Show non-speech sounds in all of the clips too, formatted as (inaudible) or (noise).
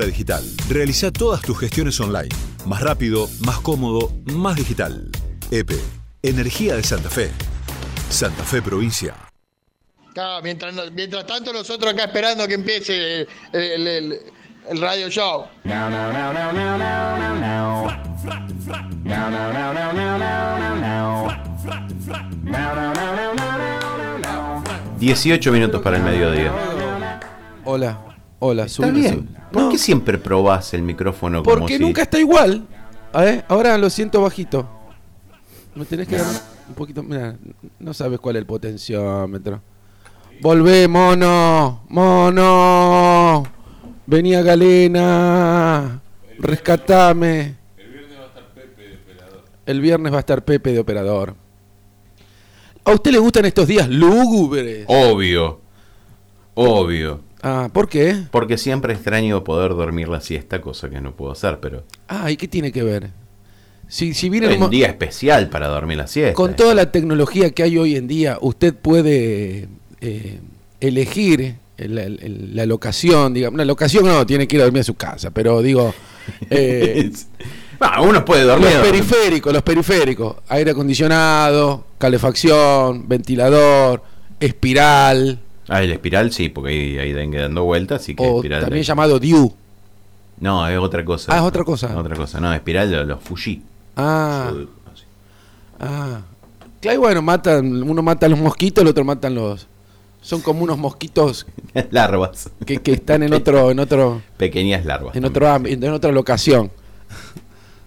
Digital. Realiza todas tus gestiones online. Más rápido, más cómodo, más digital. EPE. Energía de Santa Fe. Santa Fe Provincia. Claro, mientras, no- mientras tanto nosotros acá esperando que empiece el, el- el- el radio show. 18 minutos para el mediodía. Hola, hola, Está sube, bien. ¿Por No, qué siempre probás el micrófono como porque si- nunca está igual. A ver, ahora lo siento bajito. Me tenés que dar un poquito. Mira, no sabes cuál es el potenciómetro. Volvé, mono, mono. Venía Galena. Rescatame. El viernes va a estar Pepe de operador. ¿A usted le gustan estos días lúgubres? Obvio. Obvio. Ah, ¿por qué? Porque siempre extraño poder dormir la siesta, cosa que no puedo hacer, pero Ah, ¿y qué tiene que ver? Si, si viene un día especial para dormir la siesta. Con toda la tecnología que hay hoy en día, usted puede eh, elegir el- el- el- la locación, digamos, una locación no, tiene que ir a dormir a su casa, pero digo, (laughs) eh, Ah, uno puede dormir. los periféricos, los periféricos, aire acondicionado, calefacción, ventilador, espiral, Ah, el espiral sí, porque ahí, ahí dengue dando vueltas, así que o espiral. también llamado DIU. No, es otra cosa. Ah, es otra cosa. Otra cosa, no, espiral de los Fuji. Ah, ah. Claro, bueno, matan, uno mata a los mosquitos, el otro matan los... Son como unos mosquitos (laughs) Larvas. que, que están en otro, en otro, Pequeñas larvas. en otro ámbito, en otra locación.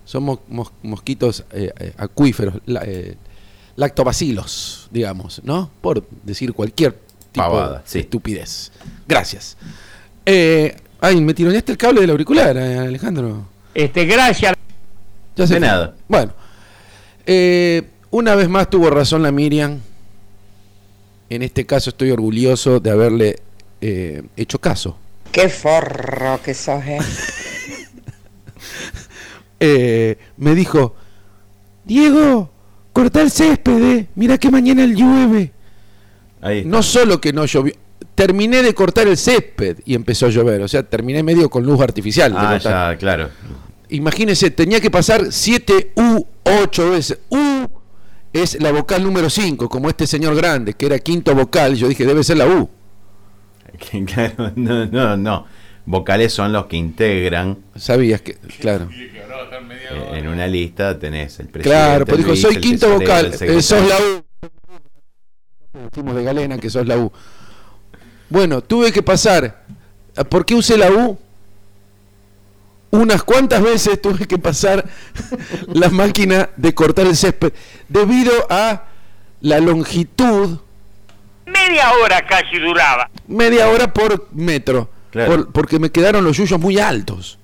Son mos- mos- mosquitos eh, eh, acuíferos, la- eh, lactobacilos, digamos, ¿no? Por decir cualquier tipo Pavada, sí. estupidez. Gracias. Eh, ay, me tironeaste el cable del auricular, eh, Alejandro. Este, gracias. Ya se De nada. Bueno, eh, una vez más tuvo razón la Miriam. En este caso estoy orgulloso de haberle eh, hecho caso. Qué forro que sos, eh. (laughs) Eh, me dijo, Diego, corta el césped, eh. mira que mañana el llueve. No solo que no llovió, terminé de cortar el césped y empezó a llover, o sea, terminé medio con luz artificial. Ah, ya, claro. Imagínense, tenía que pasar 7 U 8 veces. U es la vocal número 5, como este señor grande, que era quinto vocal. Yo dije, debe ser la U. (laughs) Claro, no, no, no. Vocales son los que integran Sabías que, claro. eh, en una lista, tenés el presidente. Claro, pero el dijo, soy quinto vocal, eh, sos la U. De Galena que sos la U. Bueno, tuve que pasar. ¿Por qué usé la U? Unas cuantas veces tuve que pasar (laughs) la máquina de cortar el césped debido a la longitud, Media hora casi duraba. media hora por metro, Claro. por- porque me quedaron los yuyos muy altos.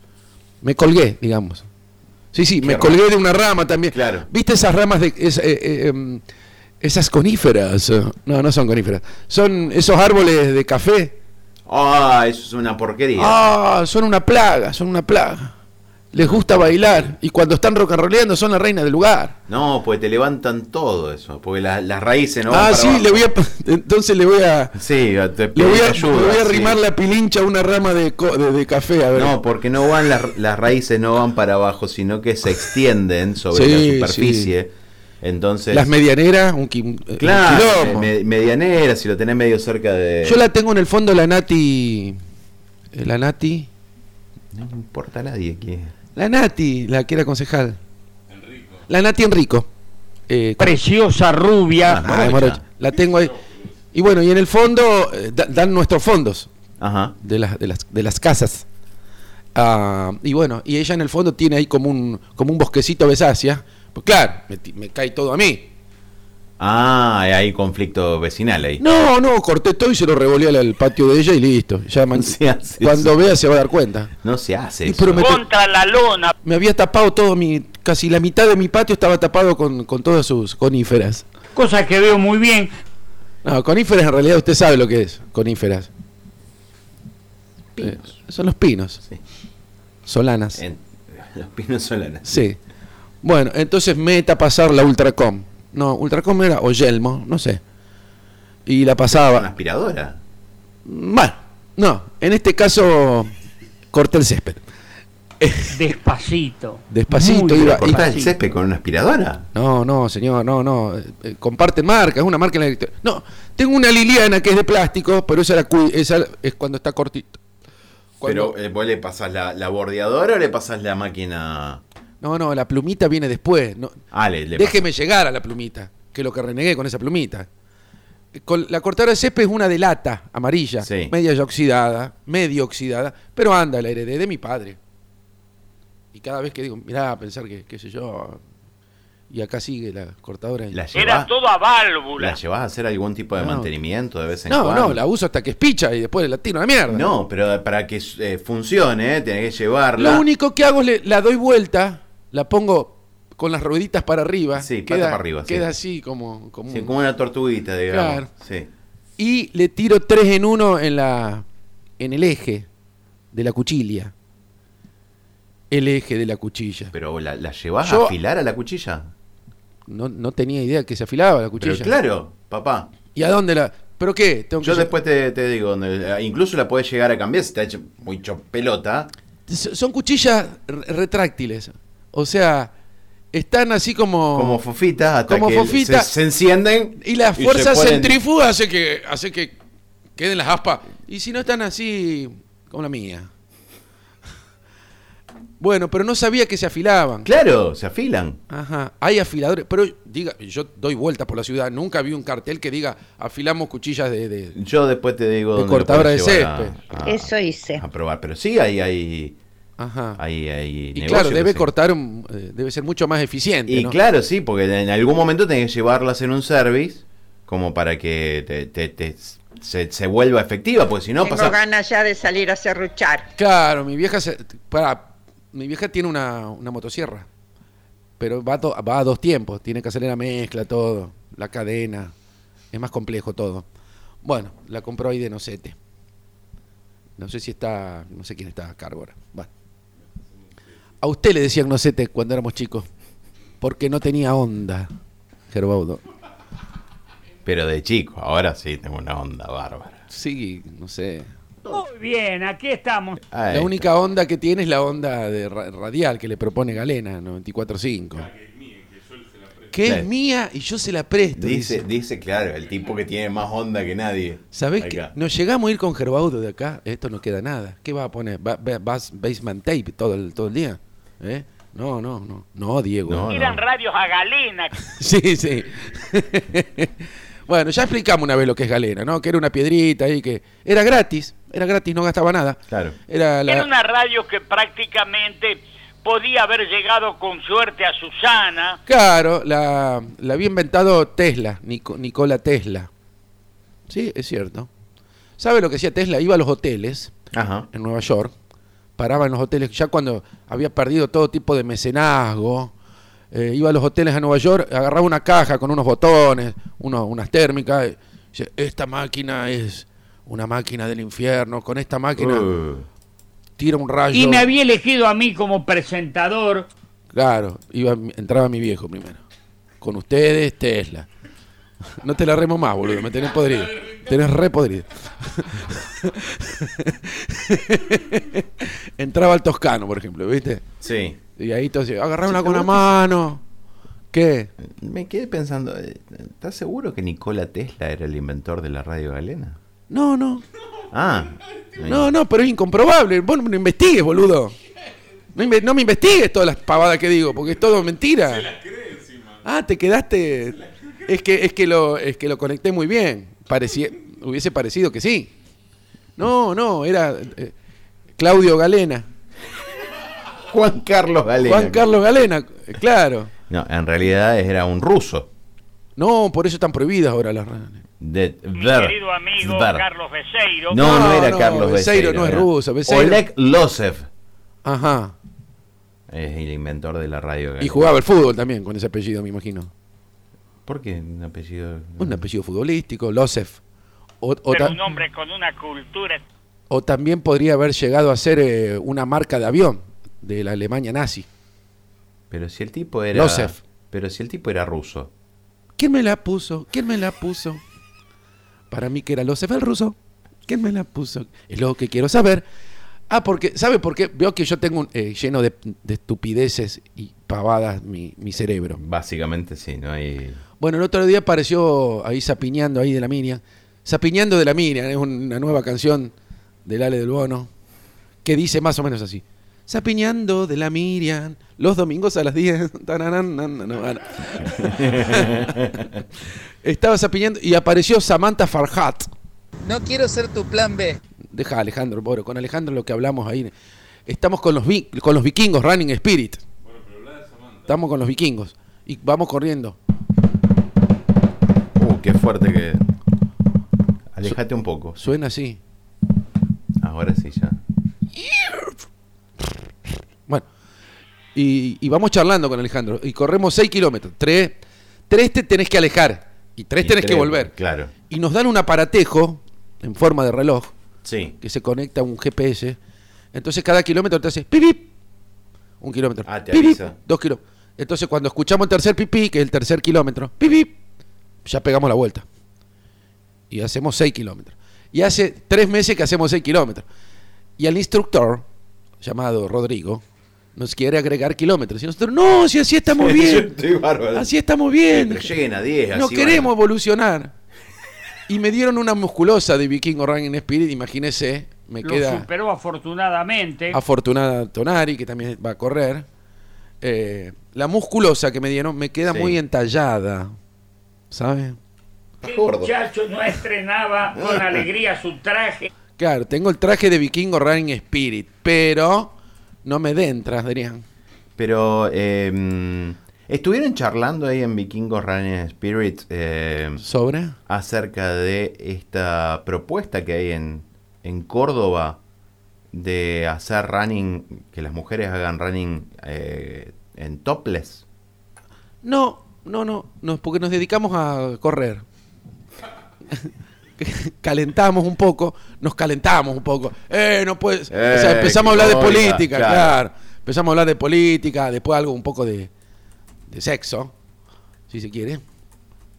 Me colgué, digamos. Sí, sí, me colgué de una rama también. Claro. ¿Viste esas ramas de es- eh, eh, em, esas coníferas? No, no son coníferas. Son esos árboles de café. Ah, eso es una porquería. Ah, son una plaga, son una plaga. Les gusta bailar y cuando están rock and rollando son la reina del lugar. No, pues te levantan todo eso, porque la- las raíces no van ah, para sí, abajo. le voy a (laughs) entonces le voy a Sí, te le voy a, ayuda, le voy a sí. arrimar la pilincha a una rama de, de, de café, a ver. No, porque no van las, las raíces no van para abajo, sino que se extienden sobre Sí, la superficie. Entonces, Las medianeras, un, qui- un claro, me- medianera, si lo tenés medio cerca de Yo la tengo en el fondo la Nati. eh, La Nati. No me importa a nadie que La Nati, la que era concejal. La Nati Enrico. Eh, Preciosa rubia. Ah, ah. La tengo ahí. Y bueno, y en el fondo eh, da- dan nuestros fondos Ajá. de las, de las, de las casas. Ah, y bueno, y ella en el fondo tiene ahí como un, como un bosquecito besácea. Pues claro, me, cae todo a mí. Ah, hay conflicto vecinal ahí. No, no, corté todo y se lo revolví al, patio de ella y listo. Ya man- (laughs) No se hace cuando eso. vea se va a dar cuenta. No se hace Y eso. me- Contra la lona. Me había tapado todo mi. casi la mitad de mi patio estaba tapado con, con todas sus coníferas. Cosa que veo muy bien. No, coníferas en realidad usted sabe lo que es, coníferas. Eh, son los pinos. Sí. Solanas. En- los pinos solanas. Sí. Bueno, entonces meta a pasar la Ultracom. No, Ultracom era o Yelmo, no sé. Y la Una pasaba. aspiradora. Bueno, no, en este caso corté el césped. Despacito. Despacito iba- ¿Cortás el césped con una aspiradora? No, no, señor, no, no. eh, comparten marca, es una marca en la No, tengo una Liliana que es de plástico, pero esa, la esa es cuando está cortito. Cuando- Pero eh, vos le pasás la, la bordeadora o le pasás la máquina. No, no, la plumita viene después. No, Ah, le, le déjeme llegar a la plumita, que es lo que renegué con esa plumita. Con la cortadora de césped es una de lata amarilla, Sí. media ya oxidada, medio oxidada, pero anda, la heredé de mi padre. Y cada vez que digo, mirá, pensar que, qué sé yo, y acá sigue la cortadora. y- ¿La Era todo a válvula. ¿La llevás a hacer algún tipo de No. mantenimiento de vez en no, cuando? no, la uso hasta que es picha y después la tiro a la mierda. No, pero para que eh, funcione, eh, tenés que llevarla. Lo único que hago es le- la doy vuelta, la pongo con las rueditas para arriba. Sí, queda, para arriba, sí. Queda así como, como Sí, un- como una tortuguita, digamos. Claro. Sí. Y le tiro tres en uno en la en el eje de la cuchilla. El eje de la cuchilla. Pero la, la llevás Yo- a afilar a la cuchilla. No, no tenía idea que se afilaba la cuchilla. Pero claro, papá. ¿Y a dónde la.? ¿Pero qué? Tengo Yo después te, te digo, eh, incluso la podés llegar a cambiar si te ha hecho muy pelota. Son cuchillas re- retráctiles. O sea, están así como. Como fofitas hasta Como que fofita. Se, se encienden. Y la se fuerza ponen- centrífuga hace que, hace que queden las aspas. Y si no están así, como la mía. Bueno, pero no sabía que se afilaban. Claro, se afilan. Ajá, hay afiladores. Pero diga, yo doy vueltas por la ciudad. Nunca vi un cartel que diga afilamos cuchillas de. de- Yo después te digo De cortadora de césped. a- a- Eso hice. A probar. Pero sí, hay, hay, Ajá. hay, hay y claro, debe cortar, un- eh, debe ser mucho más eficiente. Y ¿no? claro, sí, porque en algún momento tenés que llevarlas en un service como para que te, te- te- se, se vuelva efectiva, porque si no Tengo pasa... ganas ya de salir a serruchar. Claro, mi vieja se, para, mi vieja tiene una, una motosierra, pero va va a dos tiempos, tiene que hacer la mezcla, todo, la cadena, es más complejo todo. Bueno, la compró ahí de Nocete. No sé si está, no sé quién está a cargo ahora. Bueno. A usted le decían Nocete cuando éramos chicos, porque no tenía onda, Gerbaudo. Pero de chico, ahora sí tengo una onda bárbara. Sí, no sé. Muy bien, aquí estamos. Ahí La está. única onda que tiene es la onda de ra- radial que le propone Galena, 94.5. Que es Claro. mía y yo se la presto. Dice, Dice. dice, claro, el tipo que tiene más onda que nadie. ¿Sabés Acá. que nos llegamos a ir con Gerbaudo de acá? Esto no queda nada. ¿Qué va a poner? ¿Va, va- vas basement tape todo el, todo el día? ¿Eh? No, no, no. No, Diego. No, Eran radios a galena. (laughs) Sí, sí. (laughs) bueno, ya explicamos una vez lo que es Galena, ¿no? Que era una piedrita ahí que era gratis. Era gratis, no gastaba nada. Claro. Era la... Era una radio que prácticamente podía haber llegado con suerte a Susana. Claro, la, la había inventado Tesla, Nico- Nikola Tesla. Sí, es cierto. ¿Sabe lo que hacía Tesla? Iba a los hoteles Ajá. en Nueva York, paraba en los hoteles, ya cuando había perdido todo tipo de mecenazgo, eh, iba a los hoteles a Nueva York, agarraba una caja con unos botones, uno- unas térmicas, y dice, esta máquina es una máquina del infierno, con esta máquina Uh, tira un rayo. Y me había elegido a mí como presentador. Claro, iba, entraba mi viejo primero. Con ustedes, Tesla. No te la remo más, boludo, me tenés podrido. Tenés re podrido. (laughs) Entraba el toscano, por ejemplo, ¿viste? sí. Y ahí entonces, agarrarla con la mano. ¿Qué? Me quedé pensando, eh, ¿estás seguro que Nikola Tesla era el inventor de la radio galena? No, no. Ah. No, no, pero es incomprobable. Vos no investigues, boludo. No, inve- no me investigues todas las pavadas que digo, porque es todo mentira. Ah, te quedaste. Es que, es que lo, es que lo conecté muy bien. Parecía, hubiese parecido que sí. No, no, era eh, Claudio Galena. Juan Carlos Galena. Juan Carlos Galena, claro. No, en realidad era un ruso. No, por eso están prohibidas ahora las. De Mi Ver- querido amigo Ver. Carlos Beseiro. No, no, No, era no, Carlos Beseiro Beseiro. no es era ruso, Beseiro- Oleg Losev Ajá. es el inventor de la radio galena. Y jugaba al fútbol también con ese apellido, me imagino. ¿Por qué un apellido? Un apellido futbolístico, Losef. O, o Pero ta- un hombre con una cultura. o también podría haber llegado a ser eh, una marca de avión de la Alemania nazi. Pero si el tipo era. Losev. Pero si el tipo era ruso. ¿Quién me la puso? ¿Quién me la puso? Para mí que era Losef el ruso. ¿Quién me la puso? Es lo que quiero saber. Ah, porque, ¿sabe por qué? Veo que yo tengo un, eh, lleno de, de estupideces y pavadas mi, mi cerebro. Básicamente sí, no hay. Bueno, el otro día apareció ahí Zapiñando, ahí de la Miriam. Zapiñando de la Miriam, es una nueva canción del Ale del Bono, que dice más o menos así. Zapiñando de la Miriam, los domingos a las 10. Tararán, nan, nan, nan. Estaba zapiñando y apareció Samantha Farhat. No quiero ser tu plan B. Deja Alejandro, Boro, con Alejandro lo que hablamos ahí. Estamos con los, vi- con los vikingos, Running Spirit. Estamos con los vikingos. Y vamos corriendo. Qué fuerte que. Alejate un poco. Suena así. Ahora sí ya. Bueno, y, y vamos charlando con Alejandro. Y corremos 6 kilómetros. Tres, tres te tenés que alejar. Y tres Y tenés que volver. Claro. Y nos dan un aparatejo en forma de reloj Sí. que se conecta a un GPS. Entonces cada kilómetro te hace pip, pip. Un kilómetro. Ah, te avisa. dos kilómetros. Entonces cuando escuchamos el tercer pipí, que es el tercer kilómetro, pip, pip, ya pegamos la vuelta. Y hacemos 6 kilómetros. Y hace tres meses que hacemos 6 kilómetros. Y el instructor, llamado Rodrigo, nos quiere agregar kilómetros. Y nosotros, no, si así estamos (laughs) bien. estoy bárbaro. Así estamos bien. Pero lleguen a 10. No así queremos van. evolucionar. Y me dieron una musculosa de Vikingo Running Spirit, imagínese, me Lo queda superó afortunadamente. afortunada Tonari, que también va a correr. Eh, la musculosa que me dieron me queda Sí. muy entallada, ¿sabe? El gordo. muchacho no estrenaba (laughs) con alegría su traje. Claro, tengo el traje de Vikingo Running Spirit, pero no me entra, Adrián. Pero eh, mm, estuvieron charlando ahí en Vikingos Running Spirit eh, ¿Sobre? acerca de esta propuesta que hay en, en Córdoba de hacer running, que las mujeres hagan running eh, en topless. No, no, no, no, porque nos dedicamos a correr. (laughs) calentamos un poco, nos calentamos un poco. Eh, no puedes. o sea, Eh, empezamos a hablar de política, claro. claro. Empezamos a hablar de política, después algo un poco de, de sexo, si se quiere.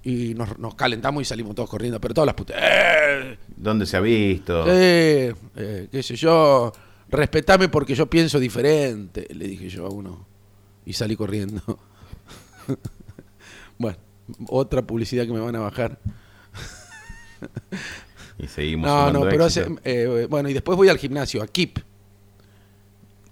Y nos, nos calentamos y salimos todos corriendo, pero todas las putas. ¡Eh! ¿Dónde se ha visto? Eh, eh, qué sé yo, respetame porque yo pienso diferente, le dije yo a uno. Y salí corriendo. (laughs) otra publicidad que me van a bajar. Y seguimos No, no, pero hace, eh, bueno, y después voy al gimnasio, a Keep.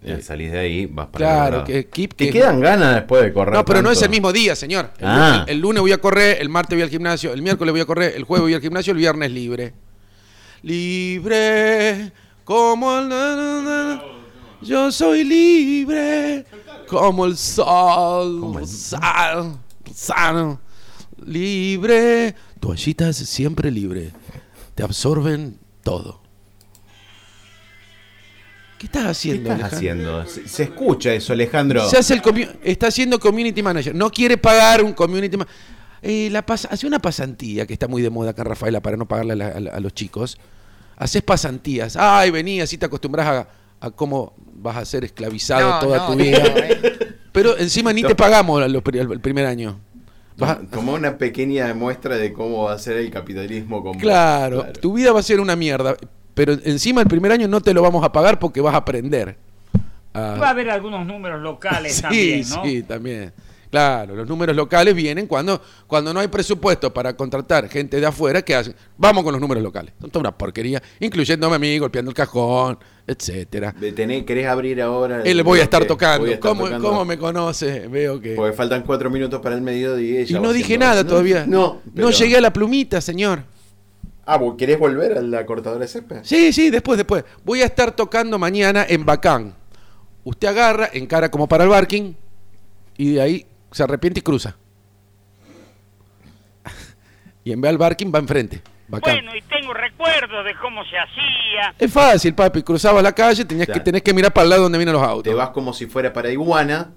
Ya salís de ahí, vas para Claro, que Keep ¿Te que- quedan ganas después de correr? No, pero no es el mismo día, señor. El, Ah. el- el lunes voy a correr, el martes voy al gimnasio, el miércoles voy a correr, el jueves voy al gimnasio, el viernes libre. Libre como el... na, na, na. Yo soy libre como el sol. Como el- sal- sal- libre. Toallitas siempre libre. Te absorben todo. ¿Qué estás ¿Qué haciendo? estás Alejandro? haciendo? Se, se escucha eso, Alejandro. Se hace el está haciendo community manager. No quiere pagar un community manager. la pas- hace una pasantía que está muy de moda acá Rafaela para no pagarle a, la- a la- a los chicos. Haces pasantías. Ay, vení, así te acostumbras a, a cómo vas a ser esclavizado No, toda no, tu no, vida. eh. Pero encima ni te pagamos el primer año. Como- una pequeña muestra de cómo va a ser el capitalismo con claro, tu vida va a ser una mierda. Pero encima el primer año no te lo vamos a pagar porque vas a aprender. a- Va a haber algunos números locales (laughs) Sí, también, ¿no? sí, también. Claro, los números locales vienen cuando, cuando no hay presupuesto para contratar gente de afuera, ¿qué hacen? Vamos con los números locales. Son toda una porquería, incluyéndome a mí, golpeando el cajón, etcétera. Tener- ¿Querés abrir ahora? Él le voy a estar tocando. Voy a estar ¿Cómo, tocando. cómo me conoce? Veo que... Porque faltan cuatro minutos para el mediodía. Y ya no dije nada No, todavía. No. No pero- llegué a la plumita, señor. Ah, ¿vos ¿querés volver a la cortadora de césped? Sí, sí, después, después. Voy a estar tocando mañana en Bacán. Usted agarra, encara como para el barking y de ahí se arrepiente y cruza. Y en vez del barking va enfrente. Bacán. Bueno, y tengo recuerdos de cómo se hacía. Es fácil, papi. Cruzabas la calle, tenías que, tenés que mirar para el lado donde vienen los autos. Te vas como si fuera para Iguana,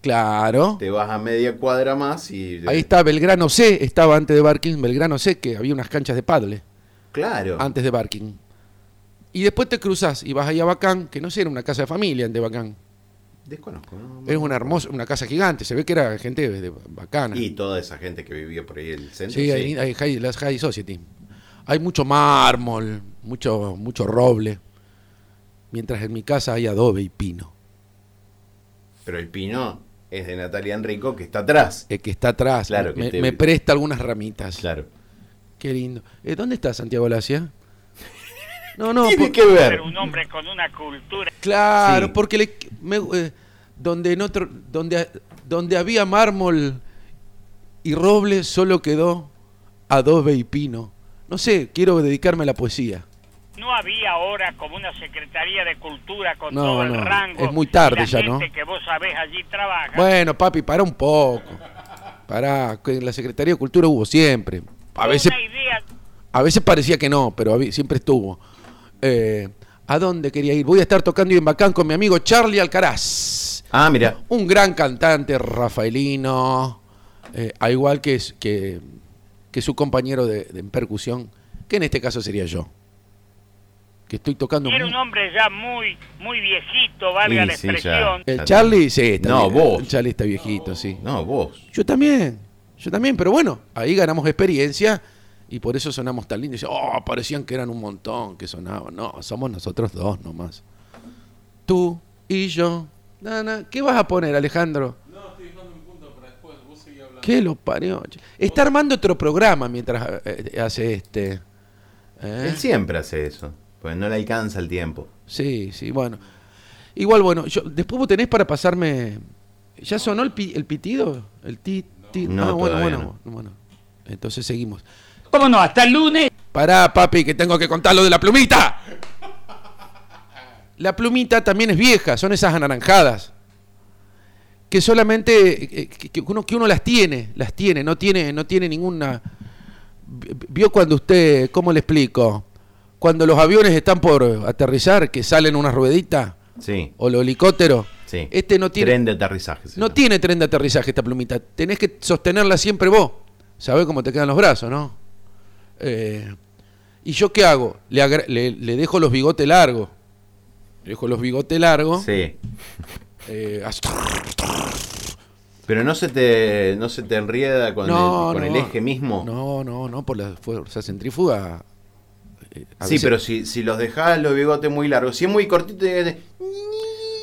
Claro. te vas a media cuadra más y... Ahí está Belgrano C, estaba antes de Barking. Belgrano C, que había unas canchas de paddle Claro. antes de Barking. Y después te cruzas y vas ahí a Bacán, que no sé, era una casa de familia de Bacán. Desconozco, ¿no? Es una hermosa, una casa gigante. Se ve que era gente de, de bacana. Y toda esa gente que vivía por ahí en el centro. Sí, hay, hay high- las high society. Hay mucho mármol, mucho, mucho roble. Mientras en mi casa hay adobe y pino. Pero el pino es de Natalia Enrico, que está atrás. El que está atrás Claro, que me, te- me presta algunas ramitas. Claro. Qué lindo. Eh, ¿Dónde está Santiago Lacia? No, no, Tiene por- que ver. Ser un hombre con una cultura. claro, Sí. porque le, me- eh, donde en otro, donde, donde había mármol y roble solo quedó adobe y pino. No sé, quiero dedicarme a la poesía. No había ahora como una Secretaría de Cultura con No, todo el no, rango. es muy tarde y la ya, ¿no? gente que vos sabés allí trabaja. Bueno, papi, para un poco. Para, que en la Secretaría de Cultura hubo siempre. A veces, Una idea a veces parecía que no, pero siempre estuvo. Eh, ¿A dónde quería ir? Voy a estar tocando en Bacán con mi amigo Charlie Alcaraz. Ah, mira. Un gran cantante rafaelino, eh, al igual que, s- que, que su compañero de, de percusión, que en este caso sería yo. Que estoy tocando. era un hombre ya muy muy viejito, valga Sí, la sí, ya. expresión. El Charlie, sí, está No, bien. vos. El Charlie está viejito, sí. No, vos. Yo también, yo también, pero bueno, ahí ganamos experiencia y por eso sonamos tan lindos. Dice, Oh, parecían que eran un montón que sonaban. No, somos nosotros dos nomás. Tú y yo. Nana, ¿Qué vas a poner, Alejandro? No, estoy dejando un punto para después. Vos seguís hablando. ¿Qué lo parió? Está armando otro programa mientras eh, hace este. ¿Eh? Él siempre hace eso. Pues no le alcanza el tiempo. Sí, sí, bueno. Igual, bueno, yo, después vos tenés para pasarme. ¿Ya sonó el, pi- el pitido? El ti, ti- No, ah, bueno, bueno. Entonces seguimos. ¿Cómo no? Hasta el lunes. Pará, papi, que tengo que contar lo de la plumita. La plumita también es vieja, son esas anaranjadas. Que solamente eh, que, uno, que uno las tiene, las tiene, no tiene, no tiene ninguna. ¿Vio cuando usted, cómo le explico? Cuando los aviones están por aterrizar, que salen unas rueditas, Sí. o los helicópteros. Sí. Este no tiene, Tren de aterrizaje. no llama. tiene tren de aterrizaje esta plumita. Tenés que sostenerla siempre vos. ¿Sabés cómo te quedan los brazos, no? Eh, ¿Y yo qué hago? Le, agra- le- le dejo los bigotes largos. Le dejo los bigotes largos. Sí. (laughs) eh, Pero no se te, no se te enrieda con, no, el, con no. el eje mismo. No, no, no, por la fuerza centrífuga. eh, sí, veces- pero si, si los dejás los bigotes muy largos, si es muy cortito,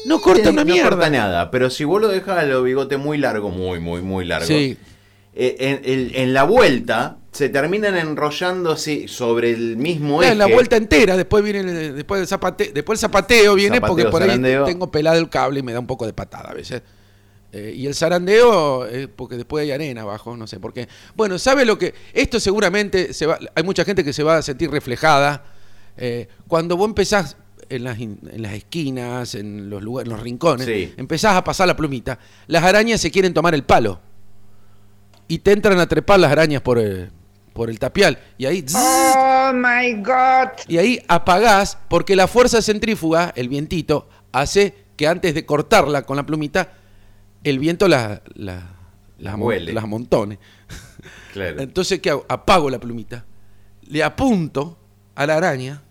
No corta una no corta nada. Pero si vos lo dejás los bigotes muy largos, muy, muy, muy largos, Sí. eh, en, en- en la vuelta se terminan enrollando así sobre el mismo eje. en la vuelta entera, después viene el, después el zapate, después el zapateo viene Zapateo, porque por ahí tengo pelado el cable y me da un poco de patada a veces. Eh, y el zarandeo, eh, porque después hay arena abajo, no sé por qué. Bueno, ¿sabe lo que? Esto seguramente se va, hay mucha gente que se va a sentir reflejada. eh, cuando vos empezás en las, en las esquinas, en los lugares, en los rincones, Sí. empezás a pasar la plumita, las arañas se quieren tomar el palo. Y te entran a trepar las arañas por el, por el tapial. Y ahí... Oh my God. y ahí apagás porque la fuerza centrífuga, el vientito, hace que antes de cortarla con la plumita, el viento la, la- Huele. las montone. Claro. (laughs) Entonces, ¿qué hago? Apago la plumita, le apunto a la araña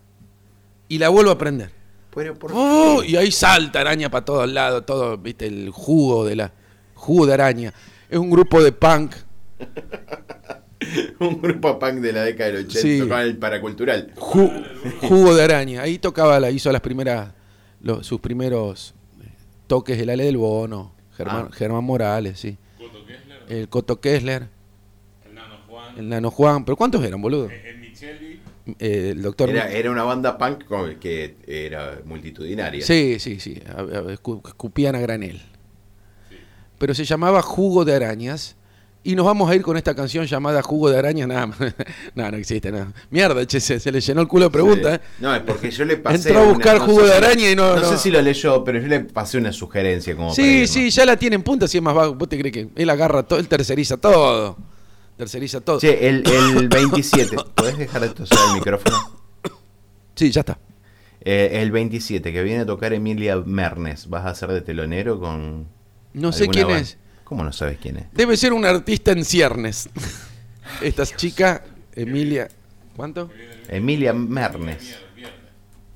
y la vuelvo a prender. Pero por ¡Oh! Y ahí salta araña para todos lados, todo, viste, el jugo de la jugo de araña. Es un grupo de punk. (laughs) (laughs) Un grupo punk de la década del 80 Sí. tocaba el paracultural. Ju- jugo de araña. Ahí tocaba, la hizo las primeras, los- sus primeros eh, toques el Ale del Bono, Germán, Ah. Germán Morales, sí. El Coto Kessler. El Nano Juan. ¿Pero cuántos eran, boludo? Eh, el doctor. Era, era una banda punk con- que era multitudinaria. Sí, sí, sí. Escupían a granel. Pero se llamaba Jugo de Arañas. Y nos vamos a ir con esta canción llamada Jugo de Arañas. Nada, más. (laughs) no, no existe nada. Mierda, che, se, se le llenó el culo de preguntas. ¿eh? No, es porque yo le pasé. Entró a buscar una- jugo de si- araña y no- No, no. sé si lo leyó, pero yo le pasé una sugerencia como Sí, sí, ya la tiene en punta, si es más vago. ¿Vos te crees que él agarra todo, él terceriza todo? Terceriza todo. Che, el, el (laughs) 27. ¿Podés dejar de toser el micrófono? Sí, ya está. Eh, el 27, que viene a tocar Emilia Mernes. ¿Vas a ser de telonero con.? No sé quién banda? es. ¿Cómo no sabes quién es? Debe ser un artista en ciernes. (laughs) Esta chica, Emilia. ¿Cuánto? Emilia Mernes.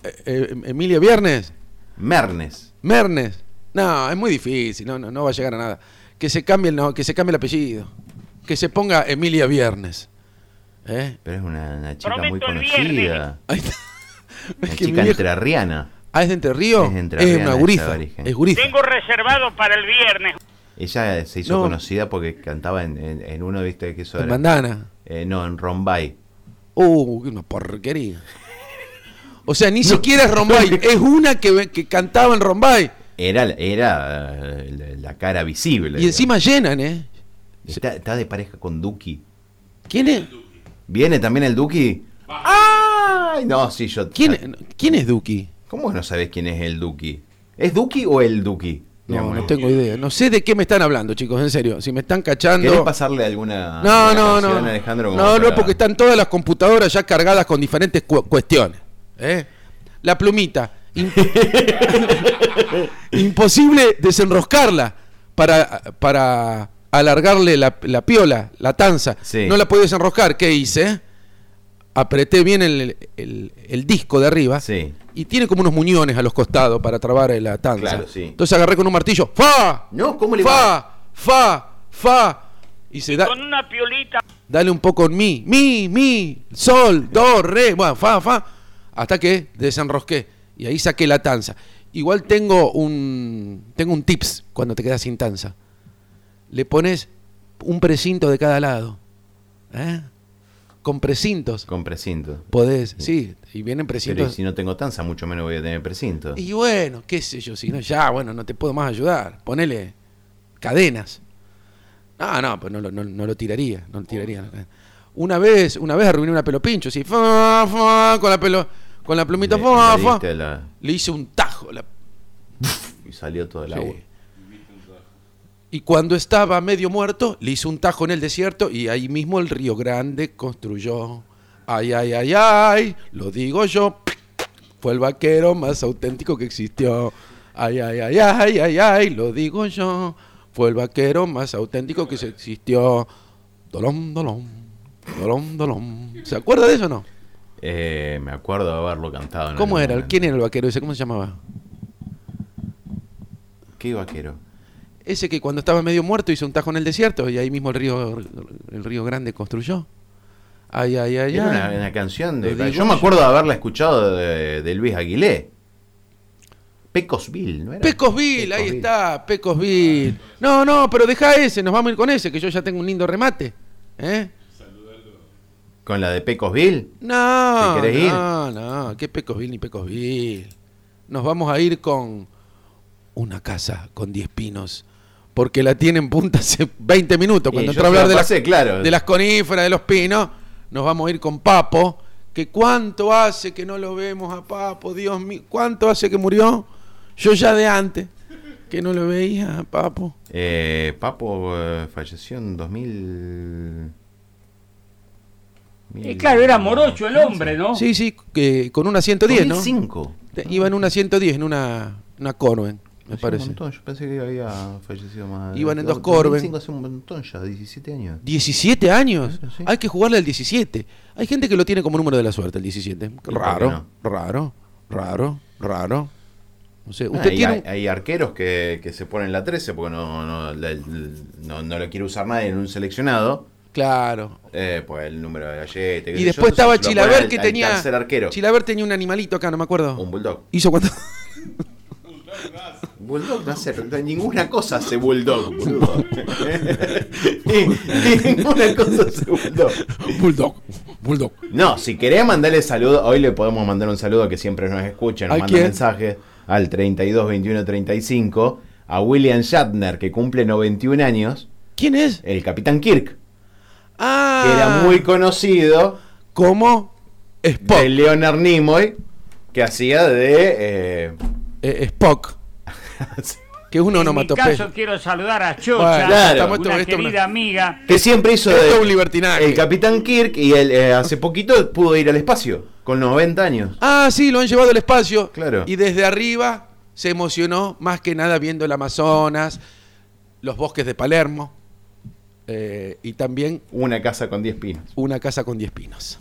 Eh, eh, Emilia Viernes. Mernes. Mernes. No, es muy difícil, no, no, no va a llegar a nada. Que se cambie el, no, que se cambie el apellido. Que se ponga Emilia Viernes. ¿Eh? Pero es una, una chica muy Prometo conocida. Ahí está. (laughs) Una Es que mi chica entrerriana. Ah, es de Entre Ríos. Es de Entre Es una. Es guriza. Tengo reservado para el viernes. Ella se hizo No. conocida porque cantaba en, en- en uno, viste, que eso En era- bandana. Eh, no, en Rombay. Uh, qué una porquería. O sea, ni (laughs) siquiera es Rombay. (laughs) es una que, que cantaba en Rombay. Era, era eh, la, cara visible. Y encima llenan, ¿eh? Está, está de pareja con Duki. ¿Quién es? ¿Viene también el Duki? ¡Ay! No, sí, yo. ¿Quién, ¿quién es Duki? ¿Cómo que no sabes quién es el Duki? ¿Es Duki o el Duki? No, no tengo idea. No sé de qué me están hablando, chicos, en serio. Si me están cachando. ¿Querés pasarle alguna, No, alguna no, no. a Alejandro? No, no, para- porque están todas las computadoras ya cargadas con diferentes cu- cuestiones. ¿eh? La plumita. im- (laughs) Imposible desenroscarla para, para alargarle la, la piola, la tanza. Sí. No la puedo desenroscar. ¿Qué hice? Apreté bien el, el- el disco de arriba Sí. Y tiene como unos muñones a los costados para trabar la tanza. Claro, sí. Entonces agarré con un martillo. ¡Fa! No, ¿cómo le fa, va? fa, fa. Y se da, Con una piolita. dale un poco en mi, mi, mi, sol, do, re, bueno, fa, fa, hasta que desenrosqué y ahí saqué la tanza. Igual tengo un tengo un tips cuando te quedas sin tanza. Le pones un precinto de cada lado. ¿eh? Con precintos Con precinto. podés, sí, y vienen Pero y precintos. si no tengo tanza, mucho menos voy a tener precinto. Y bueno, qué sé yo, si no, ya, bueno, no te puedo más ayudar. Ponele cadenas. No, no, pues no, lo- no, no lo tiraría, no lo tiraría. Una vez, una vez arruiné una pelo pincho, así, fa, fa, con la pelo, con la plumita, Le- fa, le fa. diste la- Le hice un tajo. la- (laughs) y salió todo el Sí. agua. Y cuando estaba medio muerto, le hice un tajo en el desierto y ahí mismo el Río Grande construyó. Ay, ay, ay, ay, lo digo yo. Fue el vaquero más auténtico que existió. Ay, ay, ay, ay, ay, ay, lo digo yo. Fue el vaquero más auténtico que existió. Dolom, dolom, dolom, dolom. ¿Se acuerda de eso o no? Eh, me acuerdo de haberlo cantado. en ¿Cómo era? momento. ¿Quién era el vaquero ese? ¿Cómo se llamaba? ¿Qué vaquero? Ese que cuando estaba medio muerto hizo un tajo en el desierto y ahí mismo el río, el río Grande construyó. Ay, ay, ay, Era una, una canción de. Digo Yo me acuerdo de haberla escuchado de, de Luis Aguilé. Pecosville, ¿no era? Pecosville, ahí está, Pecosville. No, no, pero deja ese, nos vamos a ir con ese, que yo ya tengo un lindo remate. ¿Eh? Con la de Pecosville. No, ¿Te querés ir? no, no, qué Pecosville ni Pecosville. Nos vamos a ir con una casa con 10 pinos, porque la tiene en punta hace (laughs) 20 minutos. Cuando yo a hablar la de, las- pasé, claro. de las coníferas, de los pinos, nos vamos a ir con Papo, que cuánto hace que no lo vemos a Papo, Dios mío, cuánto hace que murió. Yo ya de antes, que no lo veía a Papo. Eh, Papo eh, falleció en 2000. Y claro, era morocho el hombre, ¿no? Sí, sí, que con una 110, ¿no? 2005. Te- Iba en una 110, en una, una Corben, me Hace parece. Un montón, yo pensé que había fallecido más. Iban en dos 2005 Corben. hace un montón ya, 17 años. 17 años. Sí. Hay que jugarle al 17. Hay gente que lo tiene como número de la suerte, el 17. por qué Raro, no? raro, raro, raro. No sé, Ah, usted hay, tiene hay- arqueros que, que se ponen la 13 porque no, no, la- no, no lo quiere usar nadie en un seleccionado. Claro. Eh, pues el número de galleta. qué Y después yo, estaba Chilaver que al tenía. arquero. Chilaver tenía un animalito acá, no me acuerdo. Un bulldog. Hizo cuánto. (laughs) Bulldog no hace ninguna cosa hace Bulldog. (laughs) ninguna cosa hace Bulldog. Bulldog. Bulldog. No, si querés mandarle saludo, hoy le podemos mandar un saludo que siempre nos escucha, nos ¿A manda mensajes al 32 21 35 a William Shatner que cumple 91 años, ¿Quién es? el Capitán Kirk, Ah. que era muy conocido como Spock. de Leonard Nimoy, que hacía de eh, Eh, Spock. (laughs) Que es un En mi onomatopeya. caso quiero saludar a Chocha, Bueno, claro. una Esto- esto- querida amiga. que siempre hizo Esto un libertinaje. el Capitán Kirk y él eh, hace poquito pudo ir al espacio con 90 años. Ah, sí, lo han llevado al espacio. Claro. Y desde arriba se emocionó más que nada viendo el Amazonas, los bosques de Palermo eh, y también Una casa con 10 pinos. una casa con 10 pinos.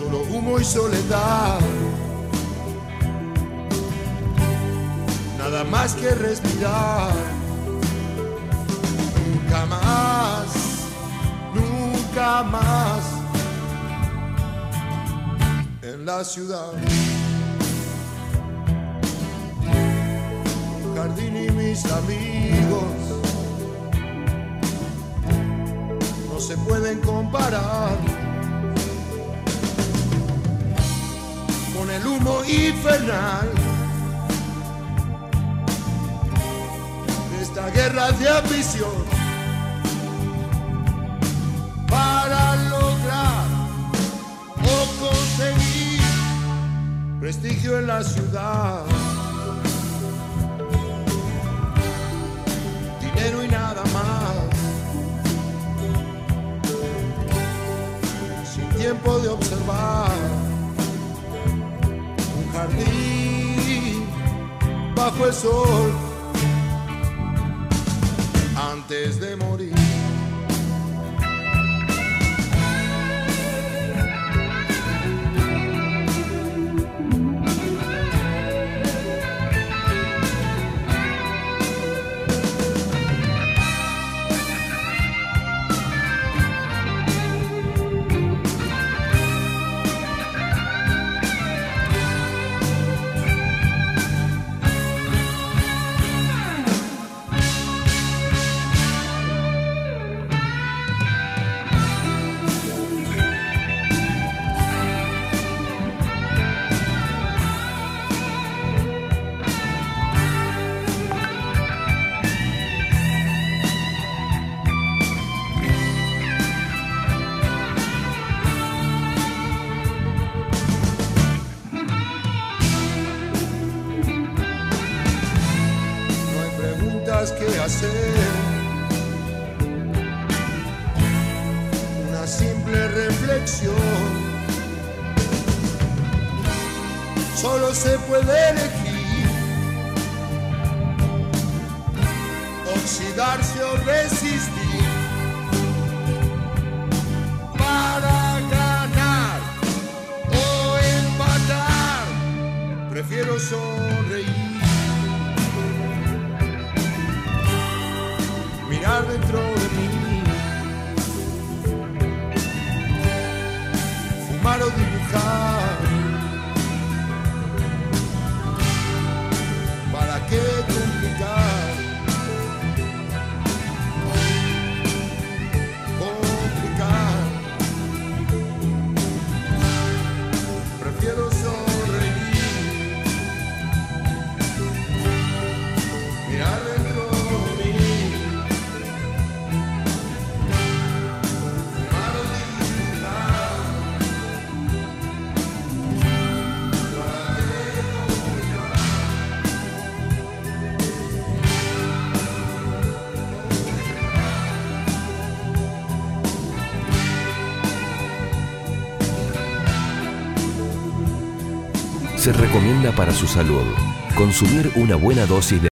Solo humo y soledad. Nada más que respirar. Nunca más, nunca más en la ciudad. Un jardín y mis amigos no se pueden comparar con el humo infernal. de Esta guerra de ambición para lograr o conseguir prestigio en la ciudad. Dinero y nada más. Sin tiempo de observar el sol antes de morir. come. Para su salud. Consumir una buena dosis de